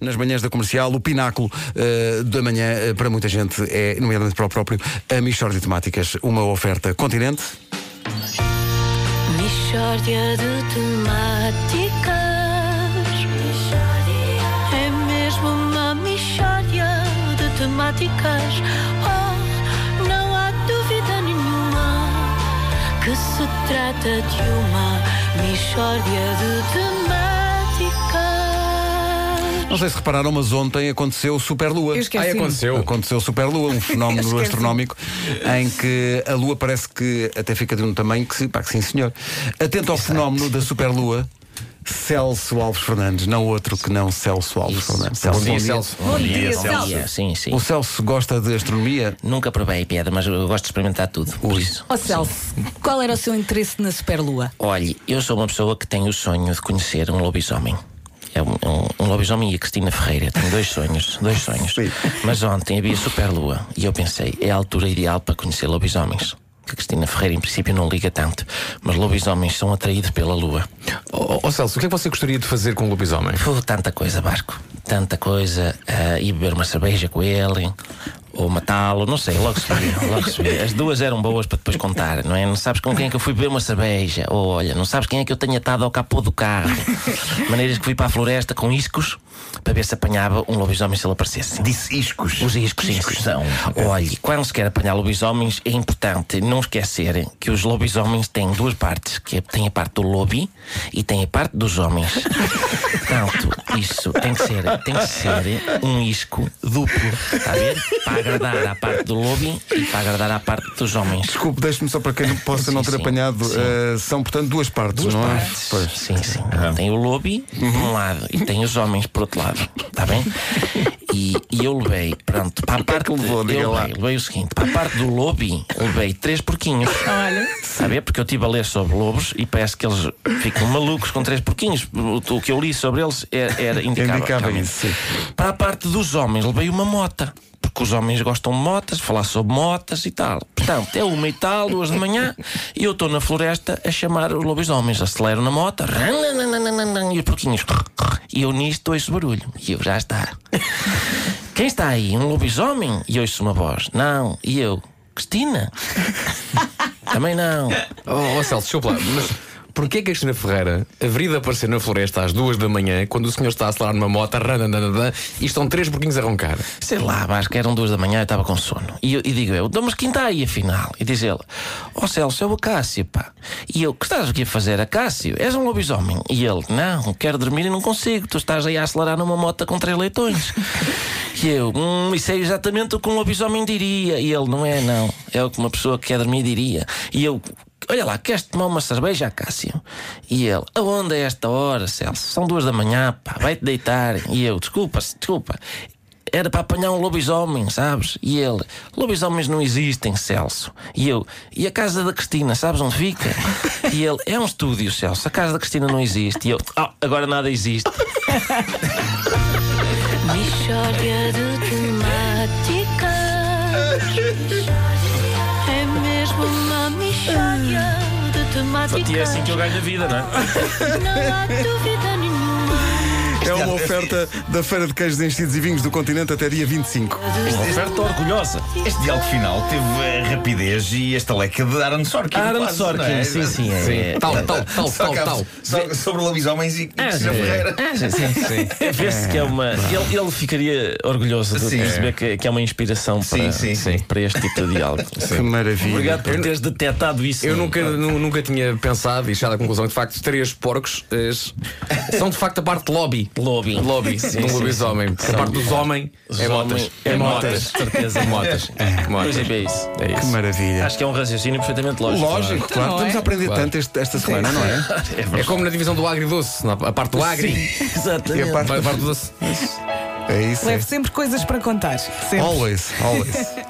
Nas manhãs da comercial, o pináculo eh, da manhã, eh, para muita gente, é, nomeadamente para o próprio, a Michórdia de Temáticas, uma oferta continente. Mishória de temáticas. É mesmo uma mishória de temáticas. Oh, não há dúvida nenhuma que se trata de uma mishória de temáticas. Não sei se repararam, mas ontem aconteceu Superlua. Eu esqueci. Ah, aconteceu. Aconteceu Superlua, um fenómeno astronómico em que a Lua parece que até fica de um tamanho que, sim, pá, que sim, senhor. Atento ao fenómeno da Superlua. Celso Alves Fernandes, não outro que não Celso Alves Isso. Fernandes. Bom Celso, dia, bom Celso. Bom dia, Bom Celso. dia, sim, sim. O Celso gosta de astronomia? Nunca provei pedra, mas eu gosto de experimentar tudo. Por isso. Ó Celso, qual era o seu interesse na Superlua? Olhe, eu sou uma pessoa que tem o sonho de conhecer um lobisomem. É um, um, um lobisomem e a Cristina Ferreira. Tenho dois sonhos, dois sonhos. Sim. Mas ontem havia superlua e eu pensei, é a altura ideal para conhecer lobisomens. Que a Cristina Ferreira, em princípio, não liga tanto, mas lobisomens são atraídos pela lua. Ó ó, Celso, o que é que você gostaria de fazer com o lobisomem? Pô, tanta coisa, Vasco. Tanta coisa. ah, ir beber uma cerveja com ele, ou matá-lo, não sei, logo se vê, logo se vê. As duas eram boas para depois contar, não é? Não sabes com quem é que eu fui beber uma cerveja, ou olha, não sabes quem é que eu tenho atado ao capô do carro. Maneiras que fui para a floresta com iscos para ver se apanhava um lobisomem se ele aparecesse. Disse iscos. Os iscos, sim, são. Olhe, quando se quer apanhar lobisomens, é importante não esquecer que os lobisomens têm duas partes: que é- tem a parte do lobby e tem a parte dos homens. Portanto, isso tem que ser, tem que ser um isco duplo, está a ver? Para agradar à parte do lobby e para agradar à parte dos homens. Desculpe, deixe-me só para quem não possa Sim, não ter sim, apanhado. sim. eh, são, portanto, duas partes, Duas não partes. é? Pois. Sim, sim. Tem o lobby por um lado e tem os homens por outro lado. Está bem? E, e eu levei, pronto, para a parte. levou? Eu lá. levei, levei o seguinte: para a parte do lobby, levei três porquinhos. Olha. Ver? Porque eu estive a ler sobre lobos e parece que eles ficam malucos com três porquinhos. O, o que eu li sobre eles era, era indicava. Indicava isso, sim. Para a parte dos homens, levei uma mota. Porque os homens gostam de motas, falar sobre motas e tal. Portanto, é uma e tal, duas de manhã, e eu estou na floresta a chamar os lobisomens. Acelero na moto, e os porquinhos. E eu nisto ouço barulho. E eu já está. Quem está aí? Um lobisomem? E ouço uma voz. Não. E eu? Cristina? Também não. Ó ó, Celso, desculpa mas porquê que a Cristina Ferreira haveria de aparecer na floresta às duas da manhã quando o senhor está a acelerar numa moto e estão três porquinhos a roncar? Sei lá, acho que eram duas da manhã, eu estava com sono. E, eu- e digo eu, "Então, mas quem está aí afinal? E diz ele, ó Celso, é o Acácio, pá. E eu, que estás aqui a fazer, Acácio? És um lobisomem. E ele, não, quero dormir e não consigo. Tu estás aí a acelerar numa moto com três leitões. E eu, hum, isso é exatamente o que um lobisomem diria. E ele, não é, não. É o que uma pessoa que quer dormir diria. E eu, olha lá, queres tomar uma cerveja, Cássio? E ele, aonde é esta hora, Celso? São duas da manhã, pá, vai-te deitar. E eu, desculpa, desculpa. Era para apanhar um lobisomem, sabes? E ele, lobisomens não existem, Celso. E eu, e a casa da Cristina, sabes onde fica? E ele, é um estúdio, Celso, a casa da Cristina não existe. E eu, ah, agora nada existe. De. É mesmo uma mishória de temáticas. E é assim que eu ganho a vida, não é? Não há dúvida nenhuma. É uma oferta da Feira de Queijos Enchidos e Vinhos do Continente até dia 25. Uma oferta orgulhosa. Este diálogo final teve a rapidez e a estaleca de Aaron Sorkin. Aaron quase, Sorkin, é? sim, sim, é. é. Tal, tal, tal, tal, tal. sobre lobisomens e Ah, Cristina. Ferreira. Ah, sim, sim, sim. Vê-se que é uma. Ele, ele ficaria orgulhoso de perceber que, que é uma inspiração para, sim, sim. para este tipo de diálogo. Que maravilha. Obrigado por teres detectado isso. Eu nunca, nu- nunca tinha pensado e chegado à conclusão que de facto três porcos eh, são de facto a parte lobby. Lobby. Lobby Sim, de um lobisomem. Porque A parte dos homens Os é homens- motas. É motas, certeza. Motas. Pois Motas. é, é isso. É Que isso. maravilha. Acho que é um raciocínio perfeitamente lógico. Lógico, claro. Estamos é? a aprender Claro. tanto este- esta semana, não é? É É como na divisão do agridoce, na- a parte do agri. E Exatamente. a parte- A parte do doce. É isso. É. Leve sempre coisas para contar. Sempre. Always, always.